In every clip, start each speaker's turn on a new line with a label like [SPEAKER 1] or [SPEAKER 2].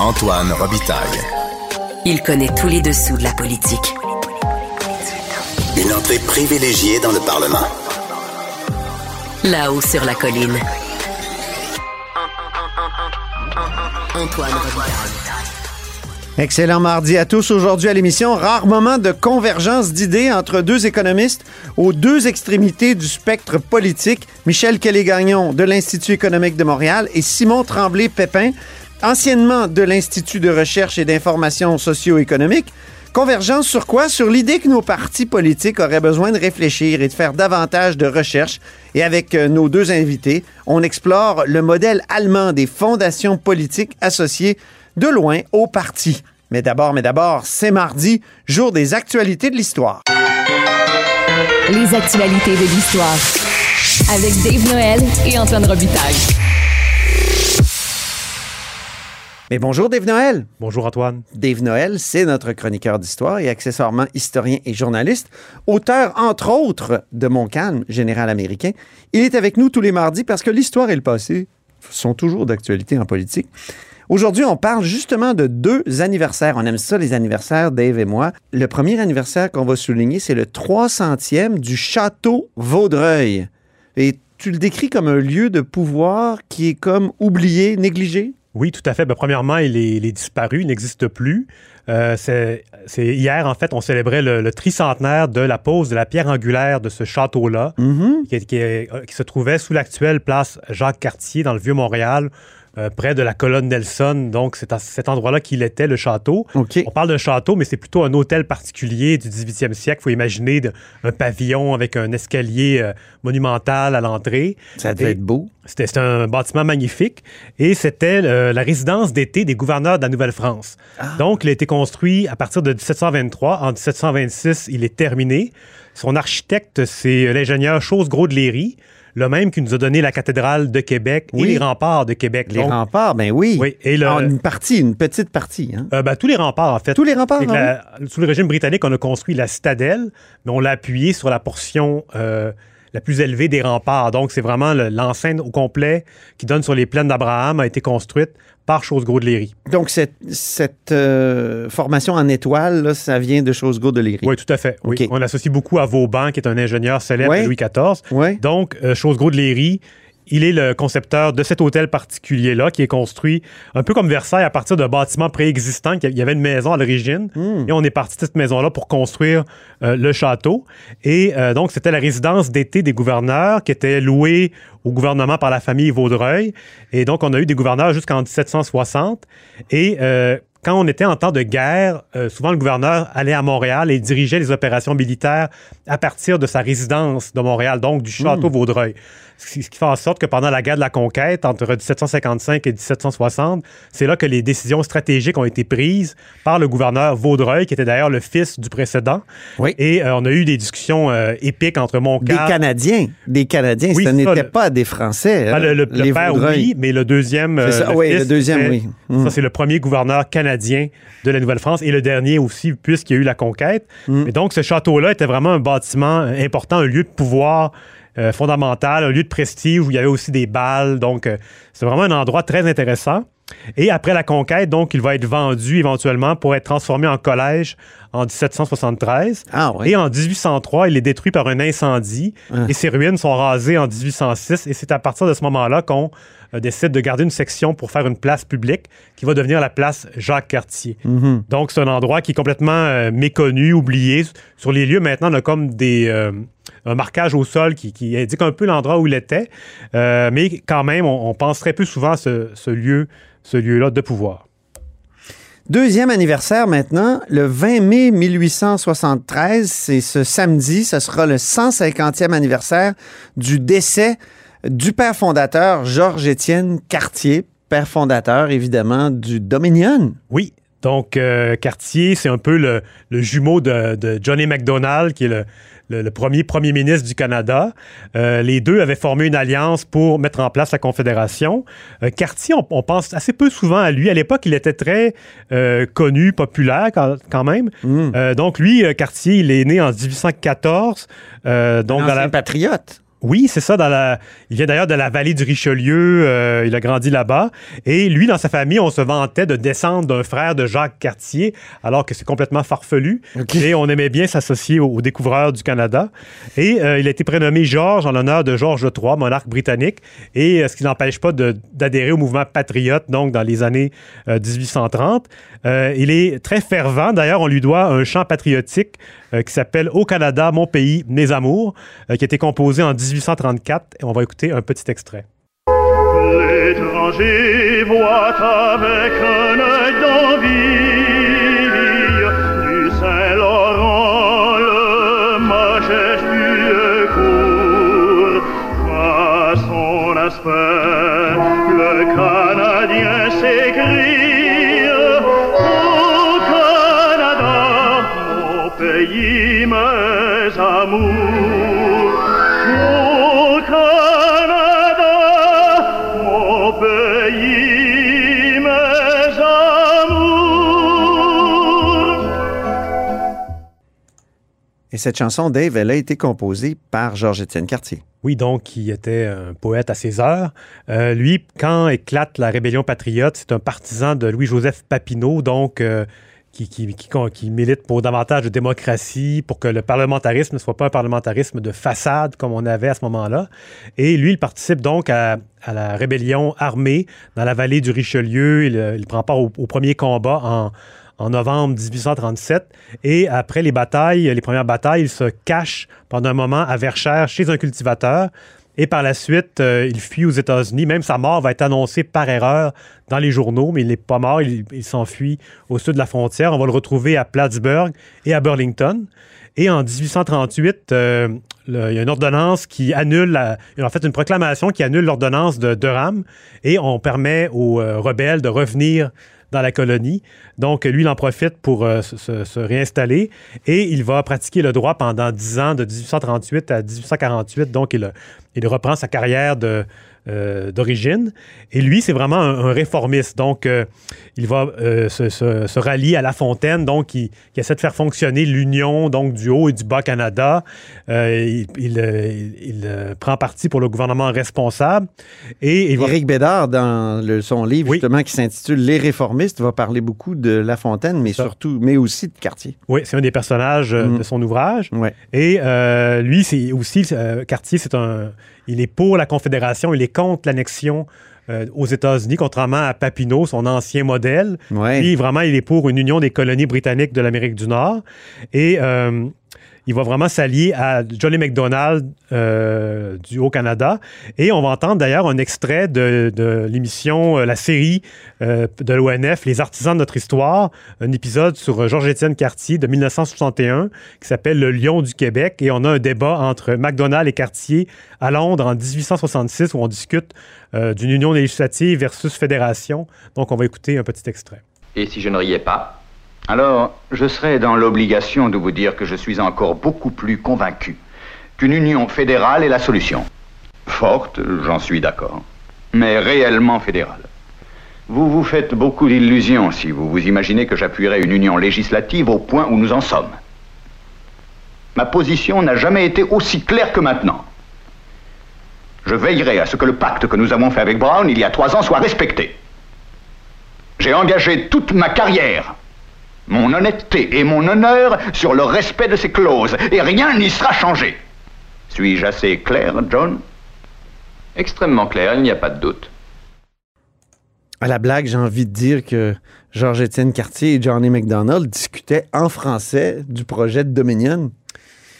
[SPEAKER 1] Antoine Robitaille.
[SPEAKER 2] Il connaît tous les dessous de la politique.
[SPEAKER 1] Une entrée privilégiée dans le Parlement.
[SPEAKER 2] Là-haut sur la colline. Antoine Robitaille.
[SPEAKER 3] Excellent mardi à tous. Aujourd'hui à l'émission, rare moment de convergence d'idées entre deux économistes aux deux extrémités du spectre politique. Michel Kelly-Gagnon de l'Institut économique de Montréal et Simon Tremblay-Pépin, anciennement de l'Institut de recherche et d'information socio-économique. Convergence sur quoi? Sur l'idée que nos partis politiques auraient besoin de réfléchir et de faire davantage de recherches. Et avec euh, nos deux invités, on explore le modèle allemand des fondations politiques associées de loin aux partis. Mais d'abord, mais d'abord, c'est mardi, jour des actualités de l'histoire.
[SPEAKER 4] Les actualités de l'histoire. Avec Dave Noël et Antoine Robitaille.
[SPEAKER 3] Mais bonjour Dave Noël.
[SPEAKER 5] Bonjour Antoine.
[SPEAKER 3] Dave Noël, c'est notre chroniqueur d'histoire et accessoirement historien et journaliste, auteur entre autres de Mon calme, général américain. Il est avec nous tous les mardis parce que l'histoire et le passé sont toujours d'actualité en politique. Aujourd'hui, on parle justement de deux anniversaires. On aime ça, les anniversaires, Dave et moi. Le premier anniversaire qu'on va souligner, c'est le 300e du château Vaudreuil. Et tu le décris comme un lieu de pouvoir qui est comme oublié, négligé?
[SPEAKER 5] Oui, tout à fait. Ben, premièrement, il est, il est disparu, il n'existe plus. Euh, c'est hier, en fait, on célébrait le, le, tricentenaire de la pose de la pierre angulaire de ce château-là,
[SPEAKER 3] Mm-hmm.
[SPEAKER 5] qui, qui, se trouvait sous l'actuelle place Jacques-Cartier dans le Vieux-Montréal, euh, près de la colonne Nelson. Donc, c'est à cet endroit-là qu'il était, le château. On parle d'un château, mais c'est plutôt un hôtel particulier du 18e siècle. Il faut imaginer de- un pavillon avec un escalier euh, monumental à l'entrée.
[SPEAKER 3] Ça devait être beau.
[SPEAKER 5] C'était un bâtiment magnifique et c'était euh, la résidence d'été des gouverneurs de la Nouvelle-France. Donc, il a été construit à partir de 1723. En 1726, il est terminé. Son architecte, c'est l'ingénieur Chose-Gros de Léry, le même qui nous a donné la cathédrale de Québec
[SPEAKER 3] Oui.
[SPEAKER 5] et les remparts de Québec.
[SPEAKER 3] Les
[SPEAKER 5] Donc,
[SPEAKER 3] remparts, ben oui.
[SPEAKER 5] Oui, et le-
[SPEAKER 3] Ah, une partie, une petite partie. Hein?
[SPEAKER 5] euh, ben, tous les remparts, en fait.
[SPEAKER 3] Tous les remparts, ah
[SPEAKER 5] la- Sous le régime britannique, on a construit la citadelle, mais on l'a appuyé sur la portion euh, la plus élevée des remparts. Donc, c'est vraiment le- l'enceinte au complet qui donne sur les plaines d'Abraham a été construite par Chose-Gros de Léry.
[SPEAKER 3] Donc, cette, cette euh, formation en étoile, là, ça vient de Chose-Gros de Léry.
[SPEAKER 5] Oui, tout à fait. Oui. On l'associe beaucoup à Vauban, qui est un ingénieur célèbre de Louis XIV.
[SPEAKER 3] Ouais.
[SPEAKER 5] Donc, euh, Chose-Gros de Léry, il est le concepteur de cet hôtel particulier-là, qui est construit un peu comme Versailles à partir d'un bâtiment préexistant. Il y avait une maison à l'origine,
[SPEAKER 3] Hmm.
[SPEAKER 5] et on est parti de cette maison-là pour construire euh, le château. Et euh, donc, c'était la résidence d'été des gouverneurs qui était louée au gouvernement par la famille Vaudreuil. Et donc, on a eu des gouverneurs jusqu'en 1760. Et euh, quand on était en temps de guerre, euh, souvent le gouverneur allait à Montréal et dirigeait les opérations militaires à partir de sa résidence de Montréal, donc du château Vaudreuil. Ce qui fait en sorte que pendant la guerre de la conquête, entre 1755 et 1760, c'est là que les décisions stratégiques ont été prises par le gouverneur Vaudreuil, qui était d'ailleurs le fils du précédent.
[SPEAKER 3] Oui.
[SPEAKER 5] Et euh, on a eu des discussions euh, épiques entre
[SPEAKER 3] Des
[SPEAKER 5] Montcalm...
[SPEAKER 3] Canadiens. Des Canadiens.
[SPEAKER 5] Oui, ça,
[SPEAKER 3] n'était pas des Français.
[SPEAKER 5] Ah,
[SPEAKER 3] hein,
[SPEAKER 5] le, le- le
[SPEAKER 3] les
[SPEAKER 5] père,
[SPEAKER 3] Vaudreuil.
[SPEAKER 5] oui, mais le deuxième.
[SPEAKER 3] Ça, oui, le deuxième, oui.
[SPEAKER 5] Ça, c'est le premier gouverneur canadien de la Nouvelle-France et le dernier aussi, puisqu'il y a eu la conquête.
[SPEAKER 3] Mm.
[SPEAKER 5] Et donc, ce château-là était vraiment un bâtiment important, un lieu de pouvoir euh, fondamental, un lieu de prestige où il y avait aussi des balles. Donc, euh, c'est vraiment un endroit très intéressant. Et après la conquête, donc, il va être vendu éventuellement pour être transformé en collège en 1773.
[SPEAKER 3] Ah oui.
[SPEAKER 5] Et en 1803, il est détruit par un incendie
[SPEAKER 3] Ah.
[SPEAKER 5] et ses ruines sont rasées en 1806. Et c'est à partir de ce moment-là qu'on euh, décide de garder une section pour faire une place publique qui va devenir la place Jacques-Cartier.
[SPEAKER 3] Mhm.
[SPEAKER 5] Donc, c'est un endroit qui est complètement euh, méconnu, oublié. Sur les lieux, maintenant, on a comme des, euh, un marquage au sol qui, qui indique un peu l'endroit où il était. Mais quand même, on, on pense très peu souvent à ce, ce lieu, ce lieu-là de pouvoir.
[SPEAKER 3] Deuxième anniversaire maintenant, le 20 mai 1873, c'est ce samedi, ce sera le 150e anniversaire du décès du père fondateur Georges-Étienne Cartier, père fondateur évidemment du Dominion.
[SPEAKER 5] Oui. Donc, euh, Cartier, c'est un peu le, le jumeau de, de Johnny MacDonald, qui est le, le- le premier premier ministre du Canada. Euh, les deux avaient formé une alliance pour mettre en place la Confédération. Euh, Cartier, on, on pense assez peu souvent à lui. À l'époque, il était très euh, connu, populaire quand, quand même. Euh, donc, lui, Cartier, il est né en 1814. euh, donc,
[SPEAKER 3] Un
[SPEAKER 5] dans la,
[SPEAKER 3] ancien patriote.
[SPEAKER 5] Oui, c'est ça. Dans la... Il vient d'ailleurs de la vallée du Richelieu. euh, il a grandi là-bas. Et lui, dans sa famille, on se vantait de descendre d'un frère de Jacques Cartier, alors que c'est complètement farfelu. Et on aimait bien s'associer aux, découvreurs du Canada. Et euh, il a été prénommé Georges en l'honneur de Georges III, monarque britannique. Et euh, ce qui n'empêche pas d'adhérer au mouvement patriote, donc dans les années euh, 1830. Euh, il est très fervent. D'ailleurs, on lui doit un chant patriotique qui s'appelle Au Canada, mon pays, mes amours, qui a été composé en 1834. Et on va écouter un petit extrait.
[SPEAKER 6] L'étranger voit avec un œil d'envie du Saint-Laurent le majestueux cours. À son aspect, le Canadien s'écrie Au Canada, mon pays, mes amours.
[SPEAKER 3] Et cette chanson, Dave, elle a été composée par Georges-Étienne Cartier.
[SPEAKER 5] Oui, donc, qui était un poète à ses heures. Euh, lui, quand éclate la rébellion patriote, c'est un partisan de Louis-Joseph Papineau, donc, euh, qui, milite pour davantage de démocratie, pour que le parlementarisme ne soit pas un parlementarisme de façade comme on avait à ce moment-là. Et lui, il participe donc à, la rébellion armée dans la vallée du Richelieu. Il, euh, prend part au, au premier combat en, en novembre 1837. Et après les batailles, les premières batailles, il se cache pendant un moment à Verchères chez un cultivateur. Et par la suite, euh, il fuit aux États-Unis. Même sa mort va être annoncée par erreur dans les journaux, mais il n'est pas mort. Il, s'enfuit au sud de la frontière. On va le retrouver à Plattsburgh et à Burlington. Et en 1838, euh, il y a une ordonnance qui annule, en fait, une proclamation qui annule l'ordonnance de Durham et on permet aux euh, rebelles de revenir dans la colonie. Donc, lui, il en profite pour euh, se, réinstaller et il va pratiquer le droit pendant 10 ans, de 1838 à 1848. Donc, il, il reprend sa carrière de, euh, d'origine. Et lui, c'est vraiment un, un réformiste. Donc, euh, il va euh, se, se- se rallier à La Fontaine, donc qui essaie de faire fonctionner l'union donc du Haut et du Bas Canada. Il il, il- il, prend parti pour le gouvernement responsable. Et il va...
[SPEAKER 3] Éric Bédard, dans le- son livre
[SPEAKER 5] Oui.
[SPEAKER 3] justement qui s'intitule Les réformistes, va parler beaucoup de La Fontaine, mais
[SPEAKER 5] Ça.
[SPEAKER 3] surtout, mais aussi de Cartier.
[SPEAKER 5] Oui, c'est un des personnages
[SPEAKER 3] Mhm.
[SPEAKER 5] de son ouvrage.
[SPEAKER 3] Ouais.
[SPEAKER 5] Et lui, c'est aussi, Cartier, c'est un, il est pour la Confédération, il est contre l'annexion euh, aux États-Unis, contrairement à Papineau, son ancien modèle.
[SPEAKER 3] Ouais.
[SPEAKER 5] Lui, vraiment, il est pour une union des colonies britanniques de l'Amérique du Nord. Et euh, il va vraiment s'allier à Johnny MacDonald euh, du Haut-Canada. Et on va entendre d'ailleurs un extrait de, l'émission, euh, la série euh, de l'ONF, Les artisans de notre histoire, un épisode sur Georges-Étienne Cartier de 1961 qui s'appelle Le Lion du Québec. Et on a un débat entre MacDonald et Cartier à Londres en 1866 où on discute d'une union législative versus fédération. Donc on va écouter un petit extrait.
[SPEAKER 7] Et si je ne riais pas Alors, je serais dans l'obligation de vous dire que je suis encore beaucoup plus convaincu qu'une union fédérale est la solution. Forte, j'en suis d'accord, mais réellement fédérale. Vous vous faites beaucoup d'illusions si vous vous imaginez que j'appuierai une union législative au point où nous en sommes. Ma position n'a jamais été aussi claire que maintenant. Je veillerai à ce que le pacte que nous avons fait avec Brown il y a trois ans soit respecté. J'ai engagé toute ma carrière, mon honnêteté et mon honneur sur le respect de ces clauses, et rien n'y sera changé. Suis-je assez clair, John? Extrêmement clair, il n'y a pas de doute.
[SPEAKER 3] À la blague, j'ai envie de dire que Georges-Étienne Cartier et Johnny MacDonald discutaient en français du projet de Dominion.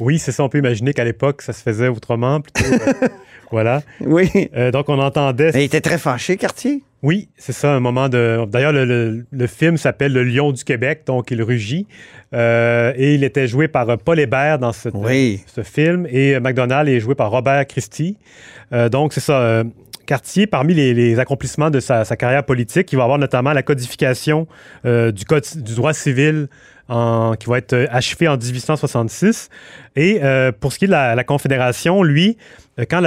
[SPEAKER 5] Oui, c'est ça. On peut imaginer qu'à l'époque, ça se faisait autrement. Plutôt, voilà.
[SPEAKER 3] Oui.
[SPEAKER 5] Euh, donc, on entendait.
[SPEAKER 3] Mais il était très fâché, Cartier.
[SPEAKER 5] Oui, c'est ça, un moment de. D'ailleurs, le, le- le film s'appelle Le Lion du Québec, donc il rugit. Euh, et il était joué par euh, Paul Hébert dans cette-
[SPEAKER 3] Oui.
[SPEAKER 5] ce film. Et McDonald est joué par Robert Christie. Euh, donc, c'est ça. Cartier, parmi les, les accomplissements de sa, sa carrière politique, il va avoir notamment la codification euh, du, code, du droit civil qui va être euh, achevé en 1866. Et euh, pour ce qui est de la, Confédération, lui, euh, quand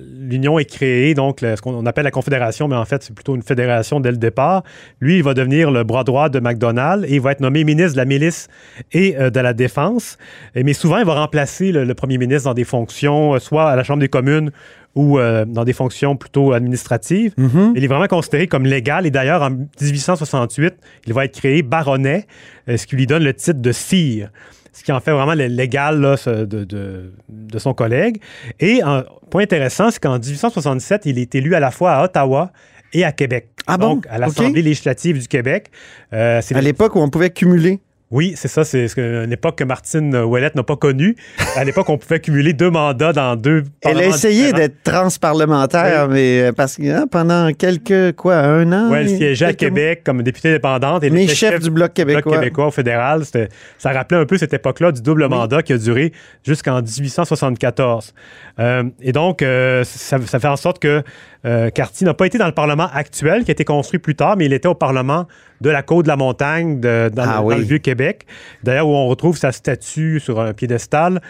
[SPEAKER 5] l'Union est créée, donc ce qu'on appelle la Confédération, mais en fait c'est plutôt une fédération dès le départ, lui, il va devenir le bras droit de MacDonald et il va être nommé ministre de la Milice et de la Défense. Et- mais souvent, il va remplacer le, le premier ministre dans des fonctions, soit à la Chambre des communes ou euh, dans des fonctions plutôt administratives. Il est vraiment considéré comme légal et d'ailleurs, en 1868, il va être créé baronnet, euh, ce qui lui donne le titre de sire ce qui en fait vraiment le- l'égal de, de- de son collègue. Et un point intéressant, c'est qu'en 1867, il est élu à la fois à Ottawa et à Québec.
[SPEAKER 3] Ah bon?
[SPEAKER 5] Donc, à l'Assemblée législative du Québec. Euh,
[SPEAKER 3] À l'époque où on pouvait cumuler.
[SPEAKER 5] Oui, c'est ça. C'est une époque que Martine Ouellette n'a pas connue. À l'époque, on pouvait cumuler deux mandats dans deux
[SPEAKER 3] Elle a essayé d'être transparlementaire, mais euh, parce que hein, pendant quelques, quoi, un an?
[SPEAKER 5] Ouais, elle siégeait à Québec comme députée. Et elle
[SPEAKER 3] Mais chef du Bloc québécois.
[SPEAKER 5] québécois au fédéral. Ça rappelait un peu cette époque-là du double mandat qui a duré jusqu'en 1874. Euh, et donc, euh, ça, ça fait en sorte que euh, Cartier n'a pas été dans le Parlement actuel, qui a été construit plus tard, mais il était au Parlement de la Côte de la Montagne, de- dans,
[SPEAKER 3] Ah
[SPEAKER 5] le,
[SPEAKER 3] oui.
[SPEAKER 5] dans le Vieux-Québec. D'ailleurs, où on retrouve sa statue sur un piédestal.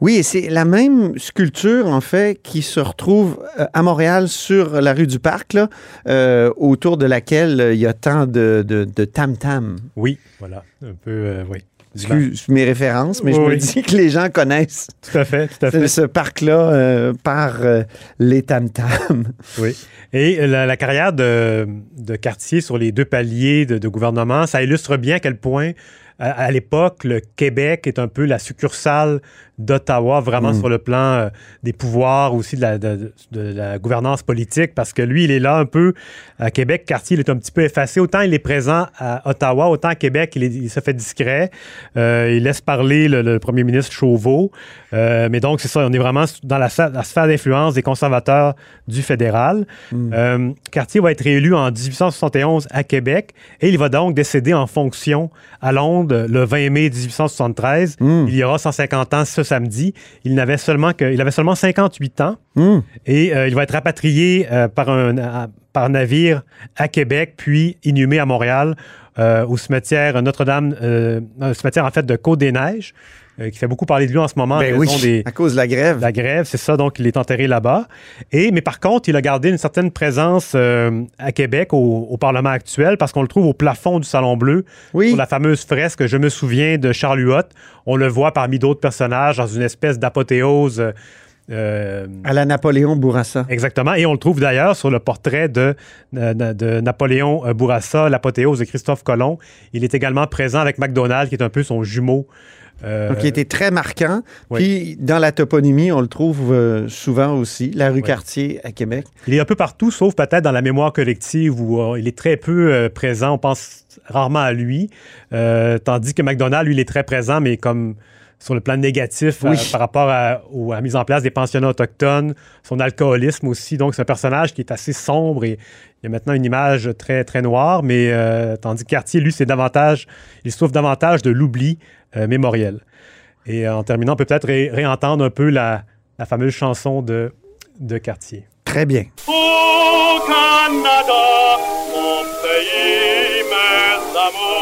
[SPEAKER 3] Oui, et c'est la même sculpture, en fait, qui se retrouve euh, à Montréal sur la rue du Parc, là, euh, autour de laquelle euh, il y a tant de de- de tam-tam.
[SPEAKER 5] Oui, voilà. Un peu, euh, oui.
[SPEAKER 3] Excuse mes références, mais je me
[SPEAKER 5] oui.
[SPEAKER 3] dis que les gens connaissent
[SPEAKER 5] Tout à fait, tout à fait.
[SPEAKER 3] ce parc-là euh, par euh, les tam-tams.
[SPEAKER 5] Oui. Et la, la carrière de, de Cartier sur les deux paliers de, de gouvernement, ça illustre bien à quel point, à, l'époque, le Québec est un peu la succursale d'Ottawa, vraiment sur le plan euh, des pouvoirs, aussi de la, de- de la gouvernance politique, parce que lui, il est là un peu à Québec. Cartier, il est un petit peu effacé. Autant il est présent à Ottawa, autant à Québec, il, est- il se fait discret. Euh, il laisse parler le, le premier ministre Chauveau. Euh, mais donc, c'est ça, on est vraiment dans la, sphère d'influence des conservateurs du fédéral. Cartier va être réélu en 1871 à Québec et il va donc décéder en fonction à Londres le 20 mai 1873. Il y aura 150 ans ce samedi. Il n'avait seulement que, il avait seulement 58 ans et euh, il va être rapatrié euh, par un à- par navire à Québec puis inhumé à Montréal euh, au cimetière Notre-Dame, cimetière en fait de Côte-des-Neiges euh, qui fait beaucoup parler de lui en ce moment. en
[SPEAKER 3] Ben
[SPEAKER 5] raison
[SPEAKER 3] oui,
[SPEAKER 5] des,
[SPEAKER 3] à cause de la grève.
[SPEAKER 5] la grève, c'est ça, donc il est enterré là-bas. Et, mais par contre, il a gardé une certaine présence euh, à Québec, au, au Parlement actuel, parce qu'on le trouve au plafond du Salon Bleu,
[SPEAKER 3] Oui.
[SPEAKER 5] sur la fameuse fresque, je me souviens, de Charles Huot. On le voit parmi d'autres personnages dans une espèce d'apothéose. euh,
[SPEAKER 3] À la Napoléon Bourassa.
[SPEAKER 5] Exactement. Et on le trouve d'ailleurs sur le portrait de, de, de Napoléon Bourassa, l'apothéose de Christophe Colomb. Il est également présent avec MacDonald, qui est un peu son jumeau. Euh,
[SPEAKER 3] Donc, il était très marquant.
[SPEAKER 5] oui.
[SPEAKER 3] Puis, dans la toponymie, on le trouve euh, souvent aussi, la rue Cartier à Québec.
[SPEAKER 5] Il est un peu partout, sauf peut-être dans la mémoire collective où euh, il est très peu présent. On pense rarement à lui. Tandis que McDonald, lui, il est très présent, mais comme sur le plan négatif
[SPEAKER 3] Oui.
[SPEAKER 5] par rapport à, la mise en place des pensionnats autochtones, son alcoolisme aussi. Donc, c'est un personnage qui est assez sombre et il y a maintenant une image très, très noire. Mais euh, tandis que Cartier, lui, c'est davantage, il souffre davantage de l'oubli mémoriel. Et euh, en terminant, on peut peut-être ré- réentendre un peu la, la fameuse chanson de, de Cartier.
[SPEAKER 3] Très bien.
[SPEAKER 6] Au Canada, mon pays, mes amours.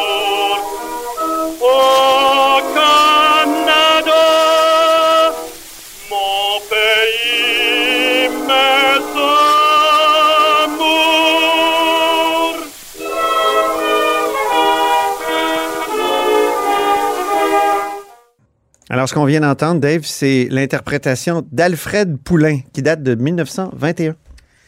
[SPEAKER 3] Alors, ce qu'on vient d'entendre, Dave, c'est l'interprétation d'Alfred Poulain, qui date de 1921.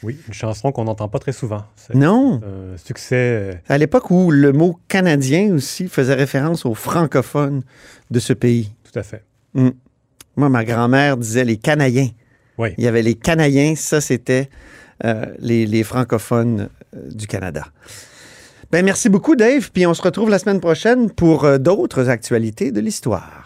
[SPEAKER 5] Oui, une chanson qu'on n'entend pas très souvent.
[SPEAKER 3] Non,
[SPEAKER 5] un succès. euh,
[SPEAKER 3] à l'époque où le mot canadien aussi faisait référence aux francophones de ce pays.
[SPEAKER 5] tout à fait.
[SPEAKER 3] Moi, ma grand-mère disait les Canadiens.
[SPEAKER 5] Oui.
[SPEAKER 3] Il y avait les Canadiens, ça, c'était euh, les, les francophones euh, du Canada. Ben, merci beaucoup, Dave. Puis on se retrouve la semaine prochaine pour euh, d'autres actualités de l'histoire.